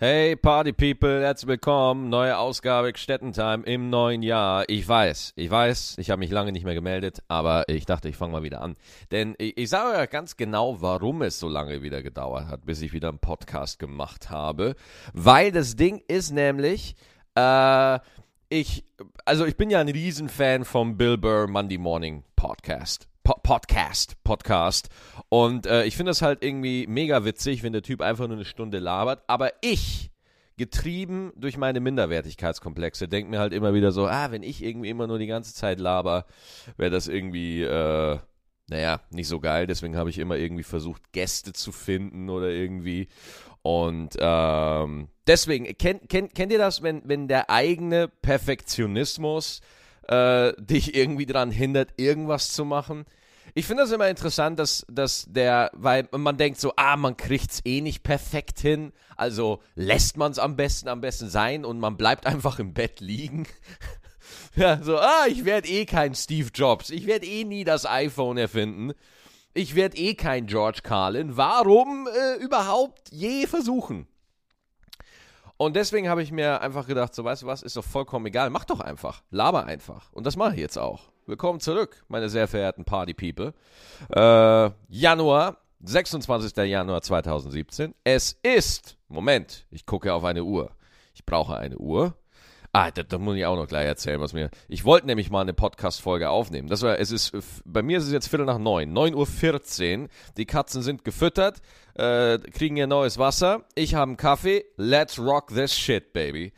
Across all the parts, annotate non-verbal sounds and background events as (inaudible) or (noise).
Hey Party People, herzlich willkommen. Neue Ausgabe Stettentime im neuen Jahr. Ich weiß, ich weiß, ich habe mich lange nicht mehr gemeldet, aber ich dachte, ich fange mal wieder an. Denn ich, ich sage euch ganz genau, warum es so lange wieder gedauert hat, bis ich wieder einen Podcast gemacht habe. Weil das Ding ist nämlich, äh, ich, also ich bin ja ein Riesenfan vom Bill Burr Monday Morning Podcast. Podcast, Podcast. Und äh, ich finde das halt irgendwie mega witzig, wenn der Typ einfach nur eine Stunde labert. Aber ich, getrieben durch meine Minderwertigkeitskomplexe, denke mir halt immer wieder so, ah, wenn ich irgendwie immer nur die ganze Zeit laber, wäre das irgendwie, äh, naja, nicht so geil. Deswegen habe ich immer irgendwie versucht, Gäste zu finden oder irgendwie. Und ähm, deswegen, kennt, kennt, kennt ihr das, wenn, wenn der eigene Perfektionismus äh, dich irgendwie daran hindert, irgendwas zu machen? Ich finde das immer interessant, dass, dass der, weil man denkt so, ah, man kriegt es eh nicht perfekt hin, also lässt man es am besten, am besten sein und man bleibt einfach im Bett liegen. (laughs) ja, so, ah, ich werde eh kein Steve Jobs, ich werde eh nie das iPhone erfinden, ich werde eh kein George Carlin, warum äh, überhaupt je versuchen? Und deswegen habe ich mir einfach gedacht, so weißt du was, ist doch vollkommen egal, mach doch einfach, laber einfach. Und das mache ich jetzt auch. Willkommen zurück, meine sehr verehrten Party People. Äh, Januar, 26. Januar 2017. Es ist, Moment, ich gucke auf eine Uhr. Ich brauche eine Uhr. Ah, das, das, muss ich auch noch gleich erzählen, was mir. Ich wollte nämlich mal eine Podcast-Folge aufnehmen. Das war, es ist, bei mir ist es jetzt Viertel nach neun. 9.14 Uhr. Die Katzen sind gefüttert, äh, kriegen ihr neues Wasser. Ich habe einen Kaffee. Let's rock this shit, baby.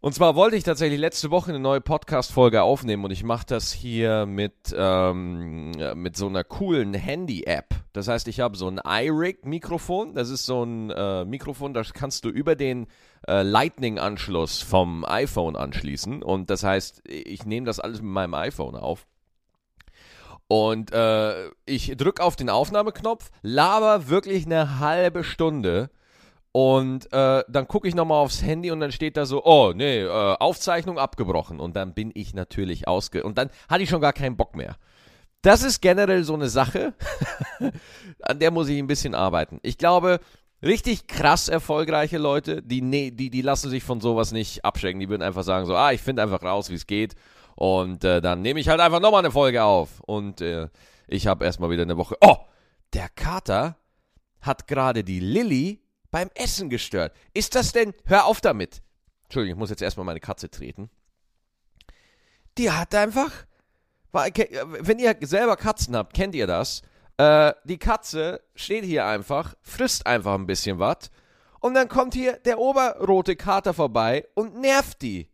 Und zwar wollte ich tatsächlich letzte Woche eine neue Podcast-Folge aufnehmen und ich mache das hier mit, ähm, mit so einer coolen Handy-App. Das heißt, ich habe so ein iRig-Mikrofon. Das ist so ein äh, Mikrofon, das kannst du über den äh, Lightning-Anschluss vom iPhone anschließen. Und das heißt, ich nehme das alles mit meinem iPhone auf. Und äh, ich drücke auf den Aufnahmeknopf, laber wirklich eine halbe Stunde und äh, dann gucke ich nochmal aufs Handy und dann steht da so, oh, nee, äh, Aufzeichnung abgebrochen. Und dann bin ich natürlich ausge... Und dann hatte ich schon gar keinen Bock mehr. Das ist generell so eine Sache, (laughs) an der muss ich ein bisschen arbeiten. Ich glaube, richtig krass erfolgreiche Leute, die, nee, die, die lassen sich von sowas nicht abschrecken. Die würden einfach sagen so, ah, ich finde einfach raus, wie es geht. Und äh, dann nehme ich halt einfach nochmal eine Folge auf. Und äh, ich habe erstmal wieder eine Woche... Oh, der Kater hat gerade die Lilly beim Essen gestört. Ist das denn, hör auf damit. Entschuldigung, ich muss jetzt erstmal meine Katze treten. Die hat einfach, wenn ihr selber Katzen habt, kennt ihr das? Äh, die Katze steht hier einfach, frisst einfach ein bisschen was und dann kommt hier der oberrote Kater vorbei und nervt die.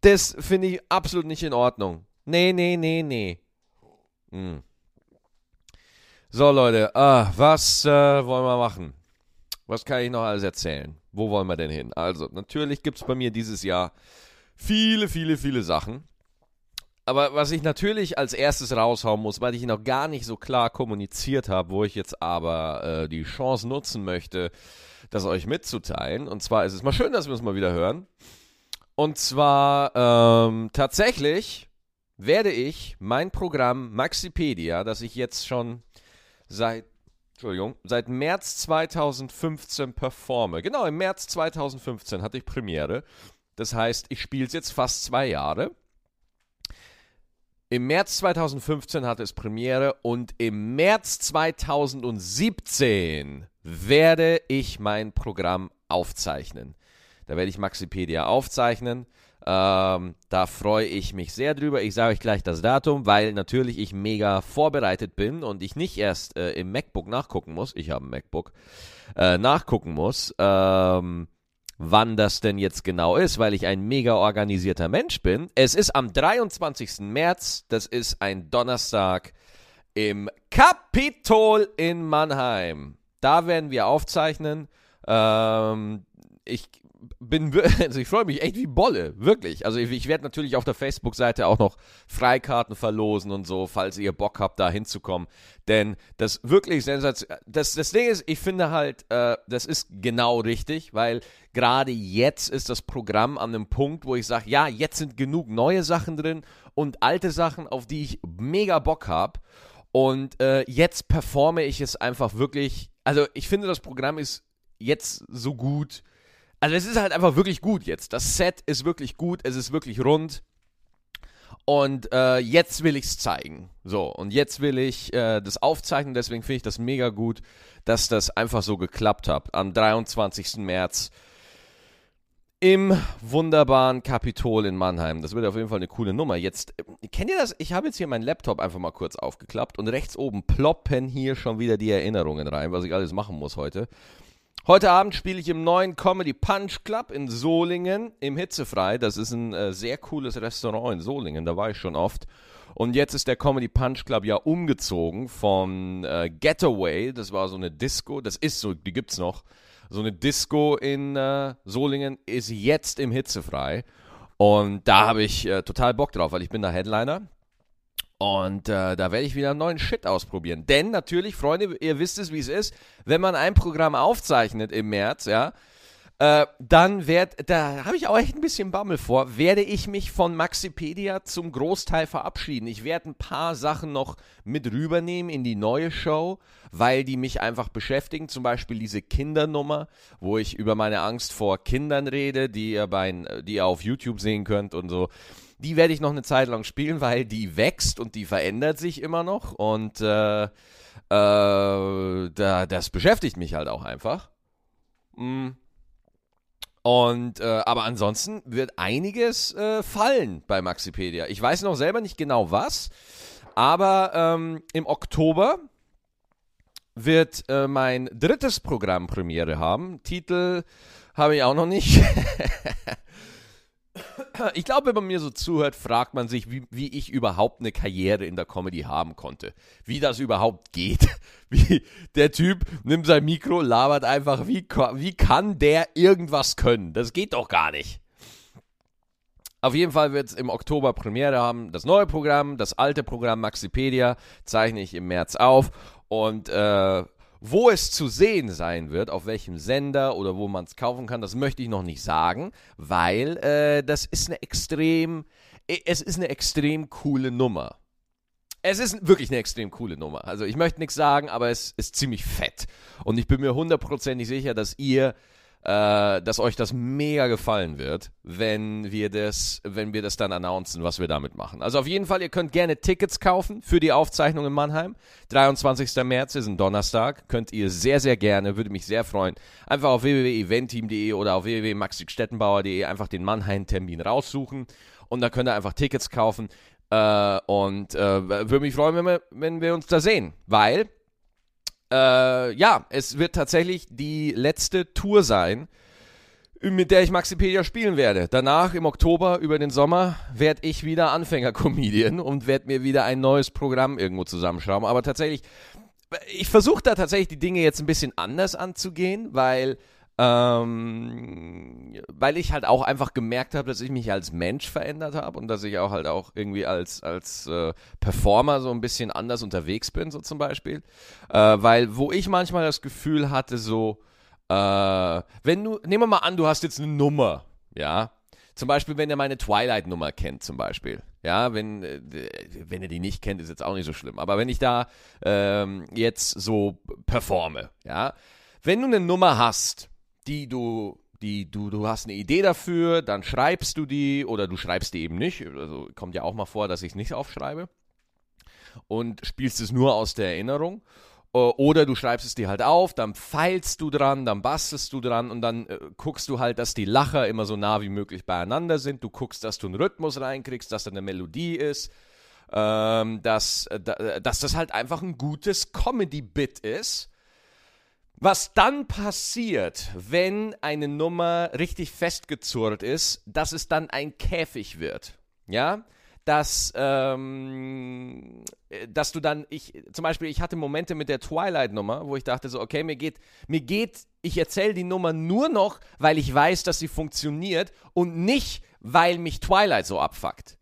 Das finde ich absolut nicht in Ordnung. Nee, nee, nee, nee. Hm. So, Leute, ah, was äh, wollen wir machen? Was kann ich noch alles erzählen? Wo wollen wir denn hin? Also, natürlich gibt es bei mir dieses Jahr viele, viele, viele Sachen. Aber was ich natürlich als erstes raushauen muss, weil ich noch gar nicht so klar kommuniziert habe, wo ich jetzt aber äh, die Chance nutzen möchte, das euch mitzuteilen. Und zwar ist es mal schön, dass wir uns mal wieder hören. Und zwar ähm, tatsächlich werde ich mein Programm Maxipedia, das ich jetzt schon seit Entschuldigung, seit März 2015 performe. Genau, im März 2015 hatte ich Premiere. Das heißt, ich spiele es jetzt fast zwei Jahre. Im März 2015 hatte es Premiere und im März 2017 werde ich mein Programm aufzeichnen. Da werde ich Maxipedia aufzeichnen. Ähm, da freue ich mich sehr drüber. Ich sage euch gleich das Datum, weil natürlich ich mega vorbereitet bin und ich nicht erst äh, im MacBook nachgucken muss. Ich habe ein MacBook. Äh, nachgucken muss, ähm, wann das denn jetzt genau ist, weil ich ein mega organisierter Mensch bin. Es ist am 23. März. Das ist ein Donnerstag im Kapitol in Mannheim. Da werden wir aufzeichnen. Ähm, ich bin, (laughs) also ich freue mich echt wie Bolle, wirklich. Also ich, ich werde natürlich auf der Facebook-Seite auch noch Freikarten verlosen und so, falls ihr Bock habt, da hinzukommen. Denn das wirklich sensationell, das, das Ding ist, ich finde halt, äh, das ist genau richtig, weil gerade jetzt ist das Programm an einem Punkt, wo ich sage, ja, jetzt sind genug neue Sachen drin und alte Sachen, auf die ich mega Bock habe. Und äh, jetzt performe ich es einfach wirklich, also ich finde, das Programm ist jetzt so gut. Also es ist halt einfach wirklich gut jetzt. Das Set ist wirklich gut, es ist wirklich rund. Und äh, jetzt will ich es zeigen. So, und jetzt will ich äh, das aufzeichnen. Deswegen finde ich das mega gut, dass das einfach so geklappt hat. Am 23. März im wunderbaren Kapitol in Mannheim. Das wird auf jeden Fall eine coole Nummer. Jetzt, äh, kennt ihr das? Ich habe jetzt hier meinen Laptop einfach mal kurz aufgeklappt und rechts oben ploppen hier schon wieder die Erinnerungen rein, was ich alles machen muss heute. Heute Abend spiele ich im neuen Comedy Punch Club in Solingen im Hitzefrei. Das ist ein äh, sehr cooles Restaurant in Solingen, da war ich schon oft. Und jetzt ist der Comedy Punch Club ja umgezogen von äh, Getaway, das war so eine Disco, das ist so, die gibt's noch. So eine Disco in äh, Solingen ist jetzt im Hitzefrei. Und da habe ich äh, total Bock drauf, weil ich bin da Headliner. Und äh, da werde ich wieder einen neuen Shit ausprobieren. Denn natürlich, Freunde, ihr wisst es, wie es ist, wenn man ein Programm aufzeichnet im März, ja, äh, dann werd, da habe ich auch echt ein bisschen Bammel vor, werde ich mich von Maxipedia zum Großteil verabschieden. Ich werde ein paar Sachen noch mit rübernehmen in die neue Show, weil die mich einfach beschäftigen. Zum Beispiel diese Kindernummer, wo ich über meine Angst vor Kindern rede, die ihr, bei, die ihr auf YouTube sehen könnt und so die werde ich noch eine Zeit lang spielen, weil die wächst und die verändert sich immer noch. Und äh, äh, da, das beschäftigt mich halt auch einfach. Mm. Und äh, aber ansonsten wird einiges äh, fallen bei Maxipedia. Ich weiß noch selber nicht genau was, aber ähm, im Oktober wird äh, mein drittes Programm Premiere haben. Titel habe ich auch noch nicht. (laughs) ich glaube, wenn man mir so zuhört, fragt man sich, wie, wie, ich überhaupt eine Karriere in der Comedy haben konnte. Wie das überhaupt geht. (laughs) Wie der Typ nimmt sein Mikro, labert einfach, wie, wie kann der irgendwas können? Das geht doch gar nicht. Auf jeden Fall wird es im Oktober Premiere haben. Das neue Programm, das alte Programm Maxipedia zeichne ich im März auf. Und äh, wo es zu sehen sein wird, auf welchem Sender oder wo man es kaufen kann, das möchte ich noch nicht sagen, weil äh, das ist eine extrem, äh, es ist eine extrem coole Nummer. Es ist wirklich eine extrem coole Nummer. Also ich möchte nichts sagen, aber es ist ziemlich fett. Und ich bin mir hundertprozentig sicher, dass ihr äh, dass euch das mega gefallen wird, wenn wir das, wenn wir das dann announcen, was wir damit machen. Also auf jeden Fall, ihr könnt gerne Tickets kaufen für die Aufzeichnung in Mannheim. 23. März ist ein Donnerstag. Könnt ihr sehr, sehr gerne, würde mich sehr freuen. Einfach auf www.eventteam.de oder auf www.maxikStettenbauer.de einfach den Mannheim-Termin raussuchen und da könnt ihr einfach Tickets kaufen. Äh, und äh, würde mich freuen, wenn wir, wenn wir uns da sehen, weil äh, ja, es wird tatsächlich die letzte Tour sein, mit der ich Maxipedia spielen werde. Danach im Oktober über den Sommer werde ich wieder Anfänger-Comedian und werde mir wieder ein neues Programm irgendwo zusammenschrauben. Aber tatsächlich, ich versuche da tatsächlich die Dinge jetzt ein bisschen anders anzugehen, weil ähm, weil ich halt auch einfach gemerkt habe, dass ich mich als Mensch verändert habe und dass ich auch halt auch irgendwie als, als äh, Performer so ein bisschen anders unterwegs bin, so zum Beispiel. Äh, weil, wo ich manchmal das Gefühl hatte, so, äh, wenn du, nehmen wir mal an, du hast jetzt eine Nummer, ja. Zum Beispiel, wenn ihr meine Twilight-Nummer kennt, zum Beispiel. Ja, wenn, äh, wenn ihr die nicht kennt, ist jetzt auch nicht so schlimm. Aber wenn ich da ähm, jetzt so performe, ja, wenn du eine Nummer hast, die du, die du, du hast eine Idee dafür, dann schreibst du die oder du schreibst die eben nicht. Also kommt ja auch mal vor, dass ich es nicht aufschreibe und spielst es nur aus der Erinnerung. Oder du schreibst es dir halt auf, dann feilst du dran, dann bastelst du dran und dann äh, guckst du halt, dass die Lacher immer so nah wie möglich beieinander sind. Du guckst, dass du einen Rhythmus reinkriegst, dass da eine Melodie ist, ähm, dass, äh, dass das halt einfach ein gutes Comedy-Bit ist was dann passiert, wenn eine Nummer richtig festgezurrt ist, dass es dann ein Käfig wird. Ja? Dass, ähm, dass du dann, ich, zum Beispiel, ich hatte Momente mit der Twilight-Nummer, wo ich dachte so, okay, mir geht, mir geht, ich erzähle die Nummer nur noch, weil ich weiß, dass sie funktioniert und nicht, weil mich Twilight so abfuckt.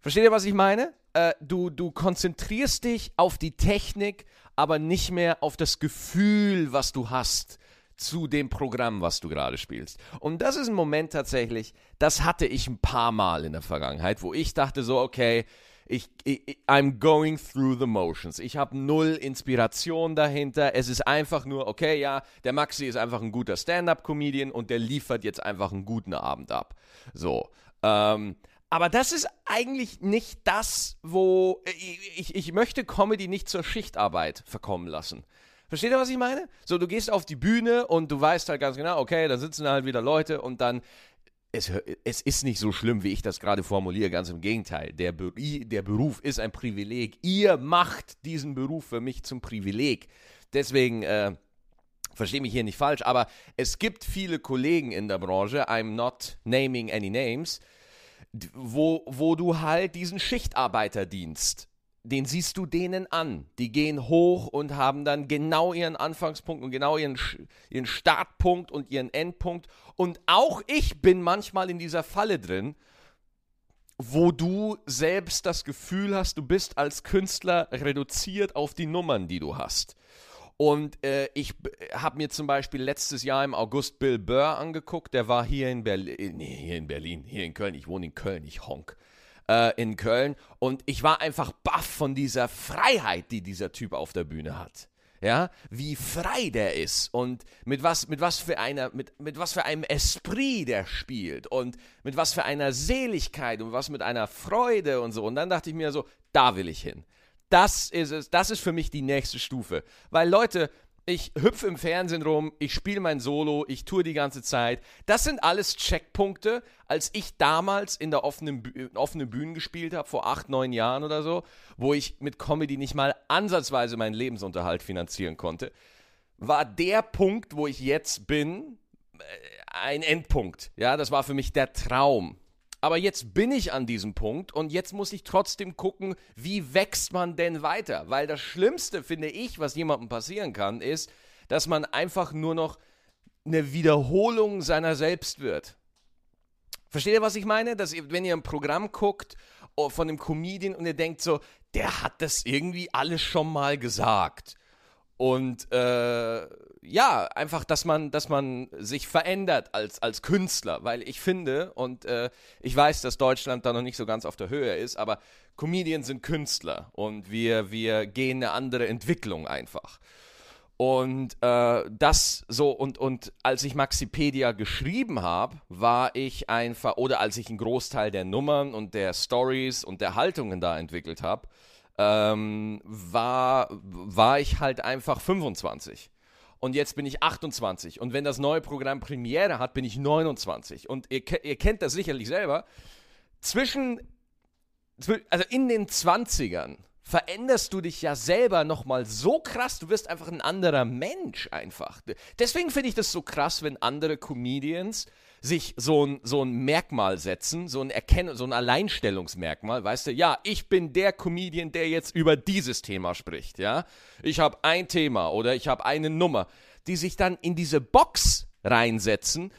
Versteht ihr, was ich meine? Äh, du, du konzentrierst dich auf die Technik, aber nicht mehr auf das Gefühl, was du hast zu dem Programm, was du gerade spielst. Und das ist ein Moment tatsächlich, das hatte ich ein paar Mal in der Vergangenheit, wo ich dachte so, okay, ich, ich, I'm going through the motions. Ich habe null Inspiration dahinter. Es ist einfach nur, okay, ja, der Maxi ist einfach ein guter Stand-up-Comedian und der liefert jetzt einfach einen guten Abend ab. So. Ähm, aber das ist eigentlich nicht das, wo ich, ich, ich möchte Comedy nicht zur Schichtarbeit verkommen lassen. Versteht ihr, was ich meine? So, du gehst auf die Bühne und du weißt halt ganz genau, okay, da sitzen halt wieder Leute und dann es, es, ist nicht so schlimm, wie ich das gerade formuliere, ganz im Gegenteil. Der, der, Beruf ist ein Privileg. Ihr macht diesen Beruf für mich zum Privileg. Deswegen, äh, verstehe mich hier nicht falsch, aber es gibt viele Kollegen in der Branche, I'm not naming any names, wo, wo du halt diesen Schichtarbeiterdienst den siehst du denen an. Die gehen hoch und haben dann genau ihren Anfangspunkt und genau ihren, ihren Startpunkt und ihren Endpunkt. Und auch ich bin manchmal in dieser Falle drin, wo du selbst das Gefühl hast, du bist als Künstler reduziert auf die Nummern, die du hast. Und äh, ich habe mir zum Beispiel letztes Jahr im August Bill Burr angeguckt. Der war hier in Berlin, nee, hier in Berlin, hier in Köln. Ich wohne in Köln, ich honk äh, in Köln. Und ich war einfach baff von dieser Freiheit, die dieser Typ auf der Bühne hat. Ja, wie frei der ist und mit was, mit was für einer, mit, mit was für einem Esprit der spielt und mit was für einer Seligkeit und was mit einer Freude und so. Und dann dachte ich mir so, da will ich hin. Das ist es, das ist für mich die nächste Stufe. Weil Leute, ich hüpfe im Fernsehen rum, ich spiele mein Solo, ich tue die ganze Zeit. Das sind alles Checkpunkte, als ich damals in der offenen, offenen Bühnen gespielt habe, vor acht, neun Jahren oder so, wo ich mit Comedy nicht mal ansatzweise meinen Lebensunterhalt finanzieren konnte, war der Punkt, wo ich jetzt bin, äh, ein Endpunkt. Ja, das war für mich der Traum. Aber jetzt bin ich an diesem Punkt und jetzt muss ich trotzdem gucken, wie wächst man denn weiter? Weil das Schlimmste, finde ich, was jemandem passieren kann, ist, dass man einfach nur noch eine Wiederholung seiner selbst wird. Versteht ihr, was ich meine? Dass ihr, wenn ihr ein Programm guckt oh, von einem Comedian und ihr denkt so, der hat das irgendwie alles schon mal gesagt. Und äh, ja, einfach, dass man, dass man sich verändert als, als Künstler, weil ich finde, und äh, ich weiß, dass Deutschland da noch nicht so ganz auf der Höhe ist, aber Comedians sind Künstler und wir, wir gehen eine andere Entwicklung einfach. Und äh, das so, und, und als ich Maxipedia geschrieben habe, war ich einfach, oder als ich einen Großteil der Nummern und der Stories und der Haltungen da entwickelt habe, ähm, war, war ich halt einfach 25. Und jetzt bin ich 28. Und wenn das neue Programm Premiere hat, bin ich 29. Und ihr, ihr kennt das sicherlich selber. Zwischen, also in den 20ern veränderst du dich ja selber nochmal so krass, du wirst einfach ein anderer Mensch einfach. Deswegen finde ich das so krass, wenn andere Comedians sich so ein, so ein Merkmal setzen, so ein Erkennen, so ein Alleinstellungsmerkmal, weißt du, ja, ich bin der Comedian, der jetzt über dieses Thema spricht, ja. Ich habe ein Thema oder ich habe eine Nummer, die sich dann in diese Box reinsetzen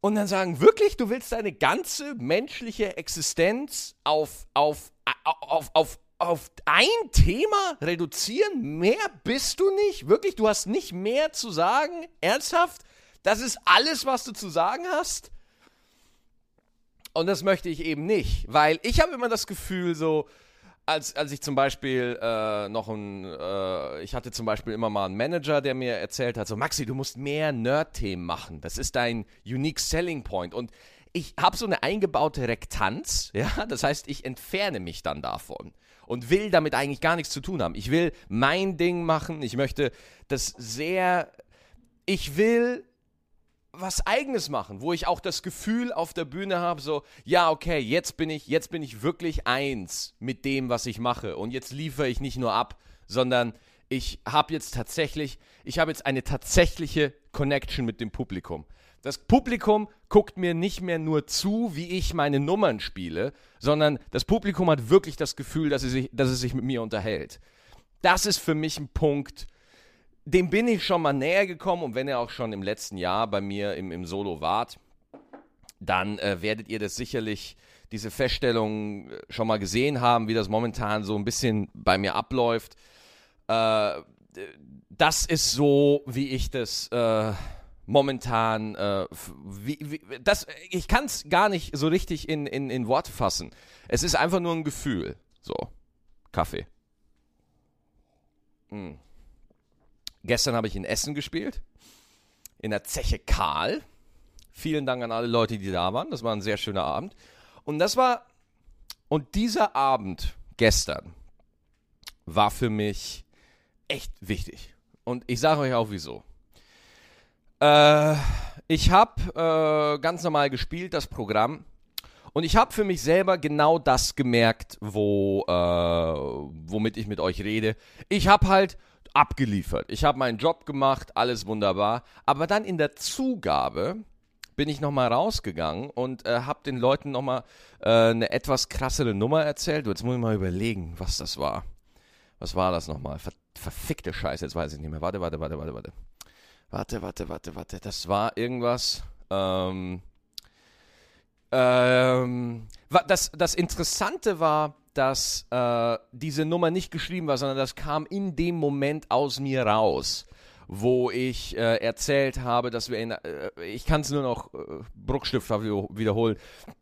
und dann sagen, wirklich, du willst deine ganze menschliche Existenz auf, auf, auf, auf, auf ein Thema reduzieren? Mehr bist du nicht? Wirklich, du hast nicht mehr zu sagen? Ernsthaft? Das ist alles, was du zu sagen hast. Und das möchte ich eben nicht, weil ich habe immer das Gefühl, so, als, als ich zum Beispiel äh, noch ein, äh, ich hatte zum Beispiel immer mal einen Manager, der mir erzählt hat, so, Maxi, du musst mehr Nerd-Themen machen. Das ist dein Unique Selling Point. Und ich habe so eine eingebaute Rektanz, (laughs) ja, das heißt, ich entferne mich dann davon und will damit eigentlich gar nichts zu tun haben. Ich will mein Ding machen, ich möchte das sehr, ich will was eigenes machen, wo ich auch das Gefühl auf der Bühne habe, so, ja, okay, jetzt bin ich, jetzt bin ich wirklich eins mit dem, was ich mache und jetzt liefere ich nicht nur ab, sondern ich habe jetzt tatsächlich, ich habe jetzt eine tatsächliche Connection mit dem Publikum. Das Publikum guckt mir nicht mehr nur zu, wie ich meine Nummern spiele, sondern das Publikum hat wirklich das Gefühl, dass es sich, dass es sich mit mir unterhält. Das ist für mich ein Punkt, dem bin ich schon mal näher gekommen und wenn ihr auch schon im letzten Jahr bei mir im, im Solo wart, dann äh, werdet ihr das sicherlich, diese Feststellung äh, schon mal gesehen haben, wie das momentan so ein bisschen bei mir abläuft. Äh, das ist so, wie ich das äh, momentan, äh, wie, wie, das, ich kann es gar nicht so richtig in, in, in Worte fassen. Es ist einfach nur ein Gefühl. So, Kaffee. Hm. Gestern habe ich in Essen gespielt, in der Zeche Karl. Vielen Dank an alle Leute, die da waren. Das war ein sehr schöner Abend. Und das war, und dieser Abend gestern war für mich echt wichtig. Und ich sage euch auch wieso. Äh, ich habe äh, ganz normal gespielt, das Programm. Und ich habe für mich selber genau das gemerkt, wo, äh, womit ich mit euch rede. Ich habe halt abgeliefert. Ich habe meinen Job gemacht, alles wunderbar. Aber dann in der Zugabe bin ich nochmal rausgegangen und äh, habe den Leuten nochmal äh, eine etwas krassere Nummer erzählt. Jetzt muss ich mal überlegen, was das war. Was war das nochmal? Ver verfickte Scheiße, jetzt weiß ich nicht mehr. Warte, warte, warte, warte, warte. Warte, warte, warte, warte. Das war irgendwas. Ähm, ähm, das, das Interessante war, dass äh, diese Nummer nicht geschrieben war, sondern das kam in dem Moment aus mir raus, wo ich äh, erzählt habe, dass wir in, äh, ich kann es nur noch äh, bruchstifthaft wiederholen,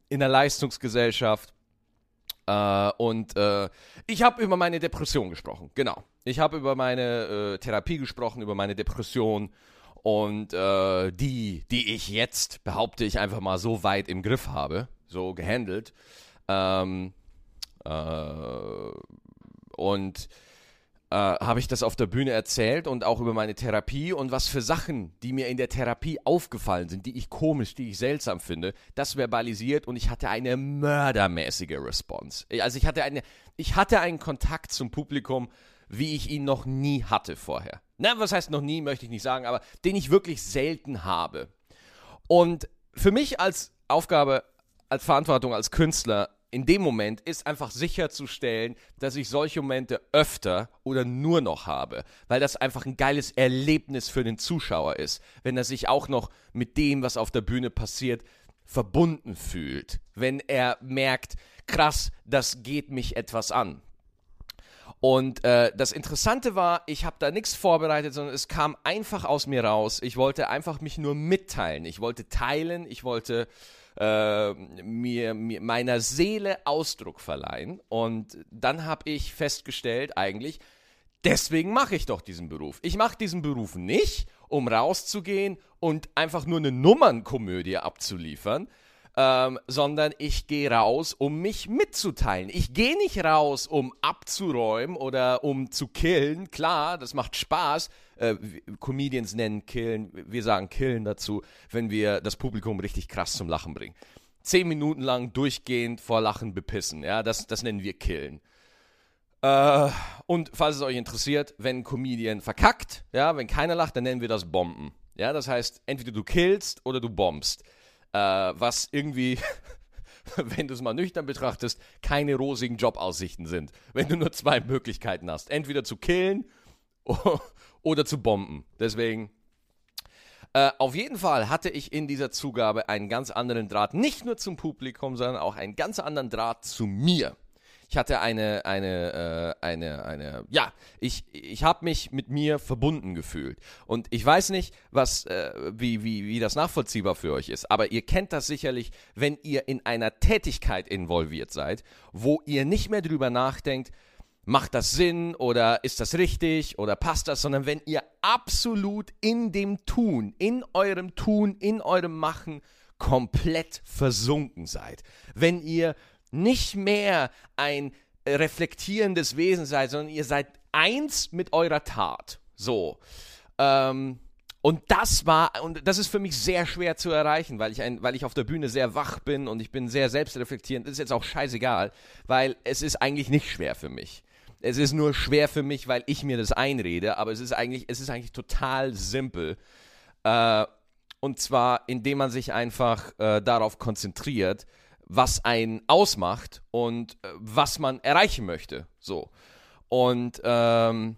in der Leistungsgesellschaft äh, und äh, ich habe über meine Depression gesprochen, genau. Ich habe über meine äh, Therapie gesprochen, über meine Depression und äh, die, die ich jetzt, behaupte ich einfach mal, so weit im Griff habe, so gehandelt. Ähm, äh, und äh, habe ich das auf der Bühne erzählt und auch über meine Therapie und was für Sachen, die mir in der Therapie aufgefallen sind, die ich komisch, die ich seltsam finde, das verbalisiert und ich hatte eine mördermäßige Response. Also ich hatte eine, ich hatte einen Kontakt zum Publikum, wie ich ihn noch nie hatte vorher. Na, was heißt noch nie, möchte ich nicht sagen, aber den ich wirklich selten habe. Und für mich als Aufgabe, als Verantwortung, als Künstler in dem Moment ist einfach sicherzustellen, dass ich solche Momente öfter oder nur noch habe, weil das einfach ein geiles Erlebnis für den Zuschauer ist, wenn er sich auch noch mit dem, was auf der Bühne passiert, verbunden fühlt, wenn er merkt, krass, das geht mich etwas an. Und äh, das Interessante war, ich habe da nichts vorbereitet, sondern es kam einfach aus mir raus. Ich wollte einfach mich nur mitteilen. Ich wollte teilen, ich wollte äh, mir, mir, meiner Seele Ausdruck verleihen. Und dann habe ich festgestellt, eigentlich, deswegen mache ich doch diesen Beruf. Ich mache diesen Beruf nicht, um rauszugehen und einfach nur eine Nummernkomödie abzuliefern, ähm, sondern ich gehe raus, um mich mitzuteilen. Ich gehe nicht raus, um abzuräumen oder um zu killen. Klar, das macht Spaß. Äh, Comedians nennen killen, wir sagen killen dazu, wenn wir das Publikum richtig krass zum Lachen bringen. Zehn Minuten lang durchgehend vor Lachen bepissen, ja, das, das nennen wir killen. Äh, und falls es euch interessiert, wenn ein Comedian verkackt, ja, wenn keiner lacht, dann nennen wir das Bomben. Ja, das heißt, entweder du killst oder du bombst äh, was irgendwie, (laughs) wenn du es mal nüchtern betrachtest, keine rosigen Jobaussichten sind. Wenn du nur zwei Möglichkeiten hast. Entweder zu killen (laughs) oder zu bomben. Deswegen äh, auf jeden Fall hatte ich in dieser Zugabe einen ganz anderen Draht, nicht nur zum Publikum, sondern auch einen ganz anderen Draht zu mir. Ich hatte eine, eine, äh, eine, eine, ja, ich, ich habe mich mit mir verbunden gefühlt. Und ich weiß nicht, was, äh, wie, wie, wie das nachvollziehbar für euch ist, aber ihr kennt das sicherlich, wenn ihr in einer Tätigkeit involviert seid, wo ihr nicht mehr drüber nachdenkt, macht das Sinn oder ist das richtig oder passt das, sondern wenn ihr absolut in dem Tun, in eurem Tun, in eurem Machen komplett versunken seid. Wenn ihr nicht mehr ein reflektierendes Wesen seid, sondern ihr seid eins mit eurer Tat. So. Ähm, und das war, und das ist für mich sehr schwer zu erreichen, weil ich, ein, weil ich auf der Bühne sehr wach bin und ich bin sehr selbstreflektierend. Das ist jetzt auch scheißegal, weil es ist eigentlich nicht schwer für mich. Es ist nur schwer für mich, weil ich mir das einrede, aber es ist eigentlich, es ist eigentlich total simpel. Äh, und zwar, indem man sich einfach äh, darauf konzentriert, was einen ausmacht und äh, was man erreichen möchte. So. Und ähm,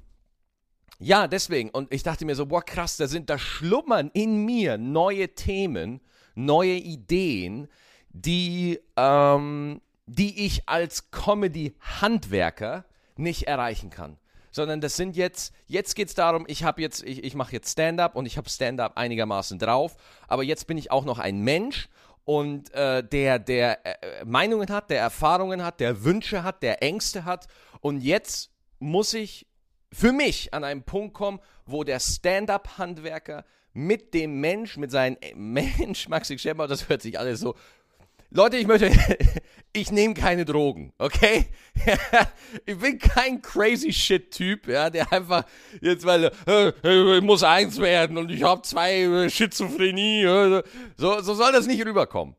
ja, deswegen. Und ich dachte mir so, boah, krass, da sind, da schlummern in mir neue Themen, neue Ideen, die, ähm, die ich als Comedy-Handwerker nicht erreichen kann. Sondern das sind jetzt, jetzt geht es darum, ich habe jetzt, ich, ich mache jetzt Stand-up und ich habe Stand-up einigermaßen drauf, aber jetzt bin ich auch noch ein Mensch und äh, der, der äh, Meinungen hat, der Erfahrungen hat, der Wünsche hat, der Ängste hat. Und jetzt muss ich für mich an einen Punkt kommen, wo der Stand-up-Handwerker mit dem Mensch, mit seinem (laughs) Mensch, Maxi Schemmer, das hört sich alles so. Leute, ich möchte, (laughs) ich nehme keine Drogen, okay? (laughs) ich bin kein crazy shit Typ, ja, der einfach jetzt weil äh, ich muss eins werden und ich habe zwei äh, Schizophrenie, äh, so, so soll das nicht rüberkommen.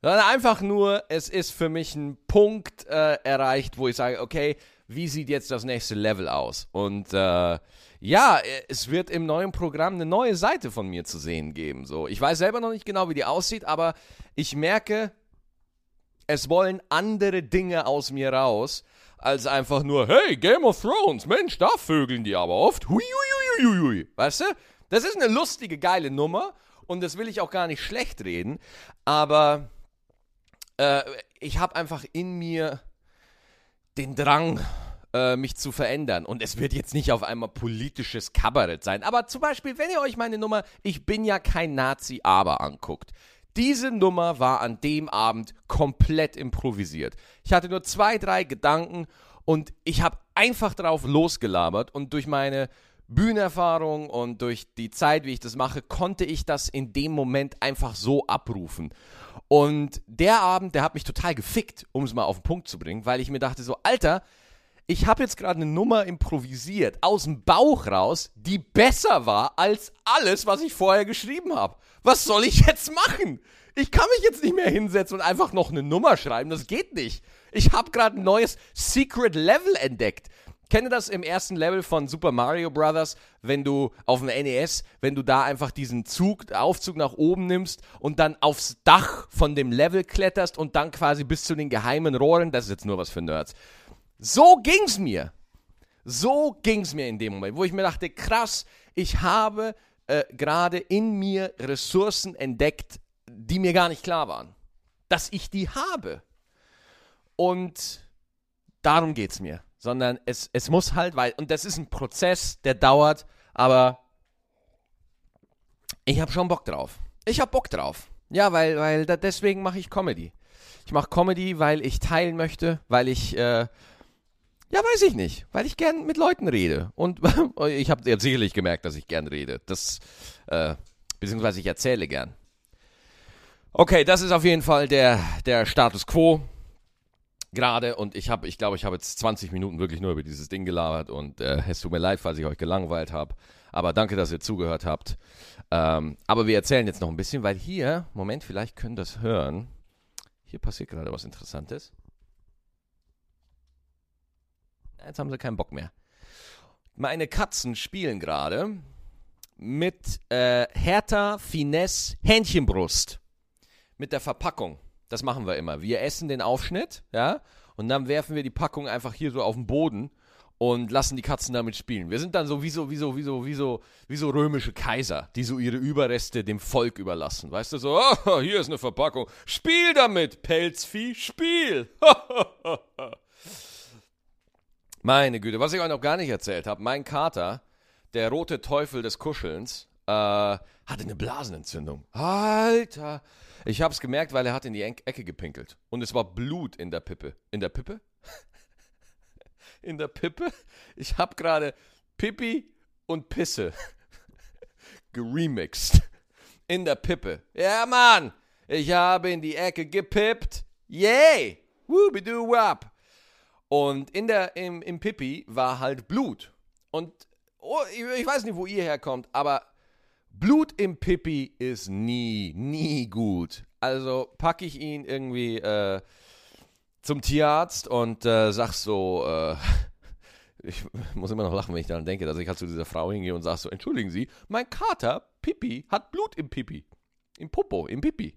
Sondern einfach nur, es ist für mich ein Punkt äh, erreicht, wo ich sage, okay, wie sieht jetzt das nächste Level aus? Und äh, ja, es wird im neuen Programm eine neue Seite von mir zu sehen geben. So, ich weiß selber noch nicht genau, wie die aussieht, aber ich merke, es wollen andere Dinge aus mir raus, als einfach nur, hey, Game of Thrones, Mensch, da vögeln die aber oft. Hui, hui, hui, hui. Weißt du? Das ist eine lustige, geile Nummer und das will ich auch gar nicht schlecht reden, aber äh, ich habe einfach in mir den Drang, äh, mich zu verändern. Und es wird jetzt nicht auf einmal politisches Kabarett sein. Aber zum Beispiel, wenn ihr euch meine Nummer Ich bin ja kein Nazi, aber anguckt. Diese Nummer war an dem Abend komplett improvisiert. Ich hatte nur zwei, drei Gedanken und ich habe einfach drauf losgelabert und durch meine Bühnenerfahrung und durch die Zeit, wie ich das mache, konnte ich das in dem Moment einfach so abrufen. Und der Abend, der hat mich total gefickt, um es mal auf den Punkt zu bringen, weil ich mir dachte so, Alter, ich habe jetzt gerade eine Nummer improvisiert, aus dem Bauch raus, die besser war als alles, was ich vorher geschrieben habe. Was soll ich jetzt machen? Ich kann mich jetzt nicht mehr hinsetzen und einfach noch eine Nummer schreiben, das geht nicht. Ich habe gerade ein neues Secret Level entdeckt. Kenne das im ersten Level von Super Mario Bros., wenn du auf dem NES, wenn du da einfach diesen Zug, Aufzug nach oben nimmst und dann aufs Dach von dem Level kletterst und dann quasi bis zu den geheimen Rohren, das ist jetzt nur was für Nerds. So ging's mir. So ging's mir in dem Moment, wo ich mir dachte, krass, ich habe äh, gerade in mir Ressourcen entdeckt, die mir gar nicht klar waren. Dass ich die habe. Und darum geht's mir sondern es, es muss halt, weil, und das ist ein Prozess, der dauert, aber ich habe schon Bock drauf. Ich habe Bock drauf. Ja, weil, weil da, deswegen mache ich Comedy. Ich mache Comedy, weil ich teilen möchte, weil ich, äh, ja, weiß ich nicht, weil ich gern mit Leuten rede. Und (laughs) ich habe jetzt sicherlich gemerkt, dass ich gern rede. Das, äh, beziehungsweise ich erzähle gern. Okay, das ist auf jeden Fall der, der Status quo gerade und ich habe, ich glaube, ich habe jetzt 20 Minuten wirklich nur über dieses Ding gelabert und äh, es tut mir leid, falls ich euch gelangweilt habe. Aber danke, dass ihr zugehört habt. Ähm, aber wir erzählen jetzt noch ein bisschen, weil hier, Moment, vielleicht können das hören. Hier passiert gerade was Interessantes. Jetzt haben sie keinen Bock mehr. Meine Katzen spielen gerade mit äh, Hertha Finesse Hähnchenbrust. Mit der Verpackung. Das machen wir immer. Wir essen den Aufschnitt, ja, und dann werfen wir die Packung einfach hier so auf den Boden und lassen die Katzen damit spielen. Wir sind dann so wie so, wie so, wie so, wie so, wie so römische Kaiser, die so ihre Überreste dem Volk überlassen. Weißt du, so, oh, (laughs) hier ist eine Verpackung. Spiel damit, Pelzvieh, spiel! (laughs) Meine Güte, was ich euch noch gar nicht erzählt habe, mein Kater, der rote Teufel des Kuschelns, äh, hatte eine Blasenentzündung. Alter! Ich habe es gemerkt, weil er hat in die Ecke gepinkelt. Und es war Blut in der Pippe. In der Pippe? (laughs) in der Pippe? Ich habe gerade Pipi und Pisse (laughs) geremixed. In der Pippe. Ja, Mann! Ich habe in die Ecke gepippt. Yay! Woobidu wap. Und in der, im, im Pipi war halt Blut. Und oh, ich, weiß nicht, wo ihr herkommt, aber Blut im Pipi ist nie, nie gut. Also packe ich ihn irgendwie äh, zum Tierarzt und äh, sag so, äh, (laughs) ich muss immer noch lachen, wenn ich daran denke, dass ich halt zu dieser Frau hingehe und sag so, entschuldigen Sie, mein Kater, Pipi, hat Blut im Pipi. Im Popo, im Pipi.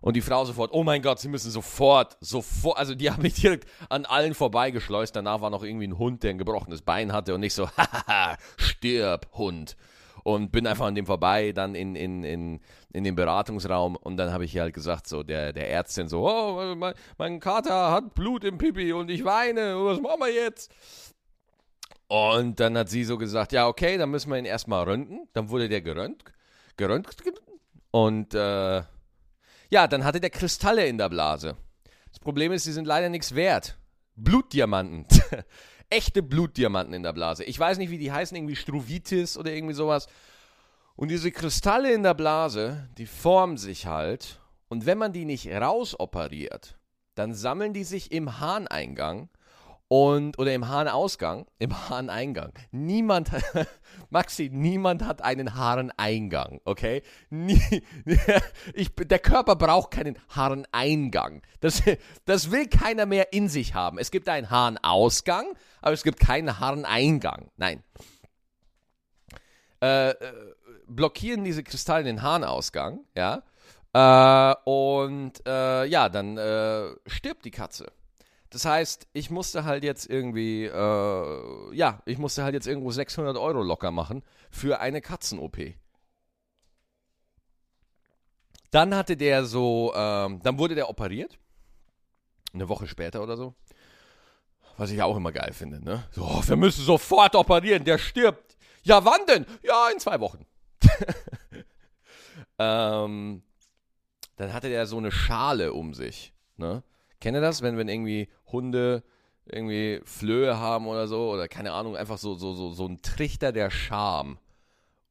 Und die Frau sofort, oh mein Gott, sie müssen sofort, sofort, also die (laughs) haben mich direkt an allen vorbeigeschleust. Danach war noch irgendwie ein Hund, der ein gebrochenes Bein hatte und nicht so, (laughs) hahaha, stirb, Hund und bin einfach an dem vorbei, dann in, in, in, in den Beratungsraum und dann habe ich halt gesagt, so der, der Ärztin so, oh, mein, mein Kater hat Blut im Pipi und ich weine, was machen wir jetzt? Und dann hat sie so gesagt, ja, okay, dann müssen wir ihn erstmal röntgen. Dann wurde der geröntgt, geröntgt und äh, Ja, dann hatte der Kristalle in der Blase. Das Problem ist, sie sind leider nichts wert. Blutdiamanten. (laughs) Echte Blutdiamanten in der Blase. Ich weiß nicht, wie die heißen, irgendwie Struvitis oder irgendwie sowas. Und diese Kristalle in der Blase, die formen sich halt. Und wenn man die nicht rausoperiert, dann sammeln die sich im Harneingang und oder im Harnausgang, im Harneingang. Niemand, (laughs) Maxi, niemand hat einen Harneingang, okay? Nie, (laughs) ich, der Körper braucht keinen Harneingang. Das, das will keiner mehr in sich haben. Es gibt einen Harnausgang, aber es gibt keinen Harneingang. Nein. Äh, äh blockieren diese Kristalle den Harnausgang, ja? Äh, und äh, ja, dann äh, stirbt die Katze. Das heißt, ich musste halt jetzt irgendwie, äh, ja, ich musste halt jetzt irgendwo 600 Euro locker machen für eine Katzen-OP. Dann hatte der so, ähm, dann wurde der operiert. Eine Woche später oder so. Was ich auch immer geil finde, ne? So, oh, wir müssen sofort operieren, der stirbt. Ja, wann denn? Ja, in zwei Wochen. (laughs) ähm, dann hatte der so eine Schale um sich, ne? Kennt ihr das, wenn, wenn irgendwie Hunde irgendwie Flöhe haben oder so, oder keine Ahnung, einfach so, so, so, so ein Trichter der Scham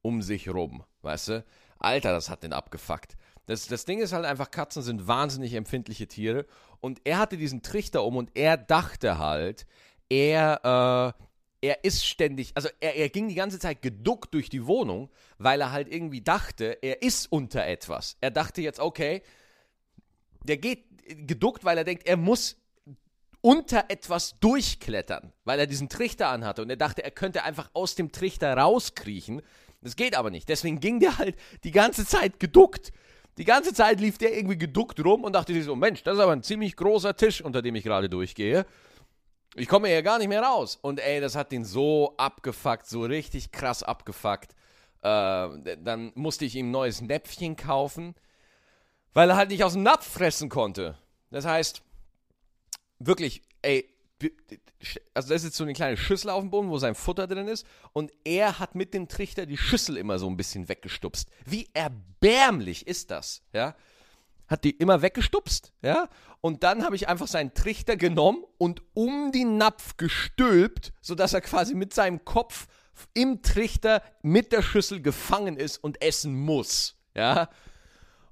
um sich rum, weißt du? Alter, das hat den abgefuckt. Das, das Ding ist halt einfach, Katzen sind wahnsinnig empfindliche Tiere und er hatte diesen Trichter um und er dachte halt, er, äh, er ist ständig, also er, er ging die ganze Zeit geduckt durch die Wohnung, weil er halt irgendwie dachte, er ist unter etwas. Er dachte jetzt, okay, der geht geduckt, weil er denkt, er muss unter etwas durchklettern, weil er diesen Trichter anhatte und er dachte, er könnte einfach aus dem Trichter rauskriechen. Das geht aber nicht. Deswegen ging der halt die ganze Zeit geduckt. Die ganze Zeit lief der irgendwie geduckt rum und dachte sich so, Mensch, das ist aber ein ziemlich großer Tisch, unter dem ich gerade durchgehe. Ich komme hier gar nicht mehr raus. Und ey, das hat den so abgefuckt, so richtig krass abgefuckt. Äh, dann musste ich ihm ein neues Näpfchen kaufen, weil er halt nicht aus dem Napf fressen konnte. Das heißt, wirklich, ey, also da ist jetzt so eine kleine Schüssel auf dem Boden, wo sein Futter drin ist, und er hat mit dem Trichter die Schüssel immer so ein bisschen weggestupst. Wie erbärmlich ist das, ja? Hat die immer weggestupst, ja? Und dann habe ich einfach seinen Trichter genommen und um den Napf gestülpt, sodass er quasi mit seinem Kopf im Trichter mit der Schüssel gefangen ist und essen muss, ja?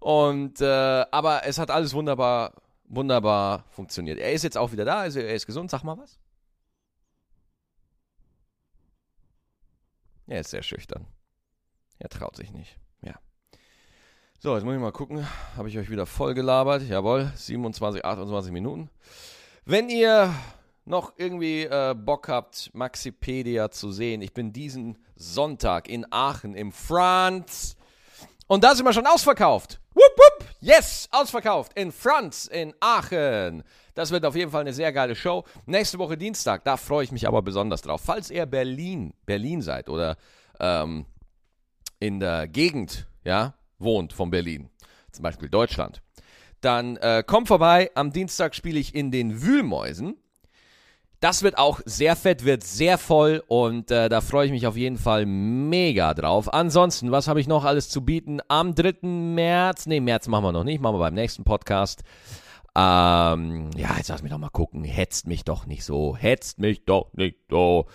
Und, äh, aber es hat alles wunderbar wunderbar funktioniert. Er ist jetzt auch wieder da, also er ist gesund. Sag mal was. Er ist sehr schüchtern. Er traut sich nicht. Ja. So, jetzt muss ich mal gucken. Habe ich euch wieder voll gelabert? Jawohl, 27, 28 Minuten. Wenn ihr noch irgendwie äh, Bock habt, Maxipedia zu sehen, ich bin diesen Sonntag in Aachen im France. Und da sind wir schon ausverkauft. Wupp, wupp. Yes, ausverkauft in Franz in Aachen. Das wird auf jeden Fall eine sehr geile Show. Nächste Woche Dienstag, da freue ich mich aber besonders drauf. Falls ihr Berlin, Berlin seid oder ähm, in der Gegend, ja, wohnt von Berlin, zum Beispiel Deutschland, dann äh, kommt vorbei. Am Dienstag spiele ich in den Wühlmäusen. Das wird auch sehr fett, wird sehr voll und äh, da freue ich mich auf jeden Fall mega drauf. Ansonsten, was habe ich noch alles zu bieten? Am 3. März, nee, März machen wir noch nicht, machen wir beim nächsten Podcast. Ähm, ja, jetzt lass mich doch mal gucken. Hetzt mich doch nicht so. Hetzt mich doch nicht so.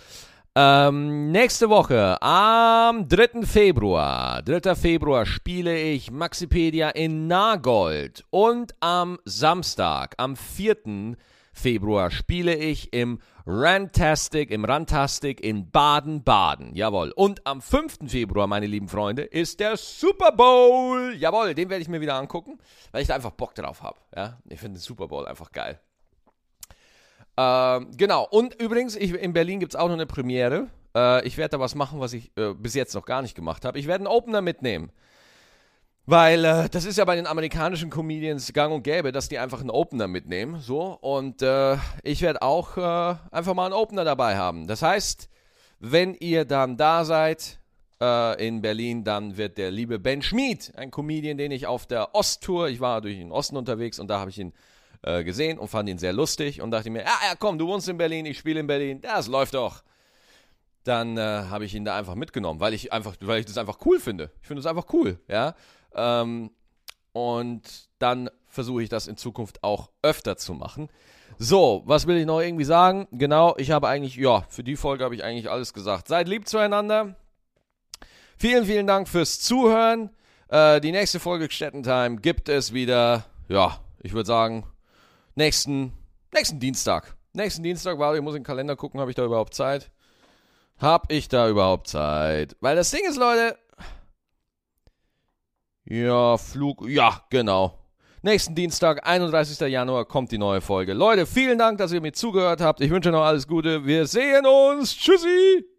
Ähm, nächste Woche, am 3. Februar, 3. Februar spiele ich Maxipedia in Nagold und am Samstag, am 4. Februar, Februar spiele ich im Rantastic, im Rantastic in Baden-Baden. Jawohl. Und am 5. Februar, meine lieben Freunde, ist der Super Bowl. Jawohl, den werde ich mir wieder angucken, weil ich da einfach Bock drauf habe. Ja? Ich finde den Super Bowl einfach geil. Ähm, genau. Und übrigens, ich, in Berlin gibt es auch noch eine Premiere. Äh, ich werde da was machen, was ich äh, bis jetzt noch gar nicht gemacht habe. Ich werde einen Opener mitnehmen. Weil äh, das ist ja bei den amerikanischen Comedians gang und gäbe, dass die einfach einen Opener mitnehmen. So. Und äh, ich werde auch äh, einfach mal einen Opener dabei haben. Das heißt, wenn ihr dann da seid äh, in Berlin, dann wird der liebe Ben Schmid, ein Comedian, den ich auf der Osttour, ich war durch den Osten unterwegs und da habe ich ihn äh, gesehen und fand ihn sehr lustig und dachte mir, ja, ja, komm, du wohnst in Berlin, ich spiele in Berlin, das läuft doch dann äh, habe ich ihn da einfach mitgenommen, weil ich einfach, weil ich das einfach cool finde. Ich finde es einfach cool, ja. Ähm, Und dann versuche ich das in Zukunft auch öfter zu machen. So, was will ich noch irgendwie sagen? Genau, ich habe eigentlich, ja, für die Folge habe ich eigentlich alles gesagt. Seid lieb zueinander. Vielen, vielen Dank fürs Zuhören. Äh, die nächste Folge Stettentime gibt es wieder, ja, ich würde sagen, nächsten, nächsten Dienstag. Nächsten Dienstag, warte, ich muss in den Kalender gucken, habe ich da überhaupt Zeit? Hab ich da überhaupt Zeit? Weil das Ding ist, Leute. Ja, Flug, ja, genau. Nächsten Dienstag, 31. Januar, kommt die neue Folge. Leute, vielen Dank, dass ihr mir zugehört habt. Ich wünsche noch alles Gute. Wir sehen uns. Tschüssi.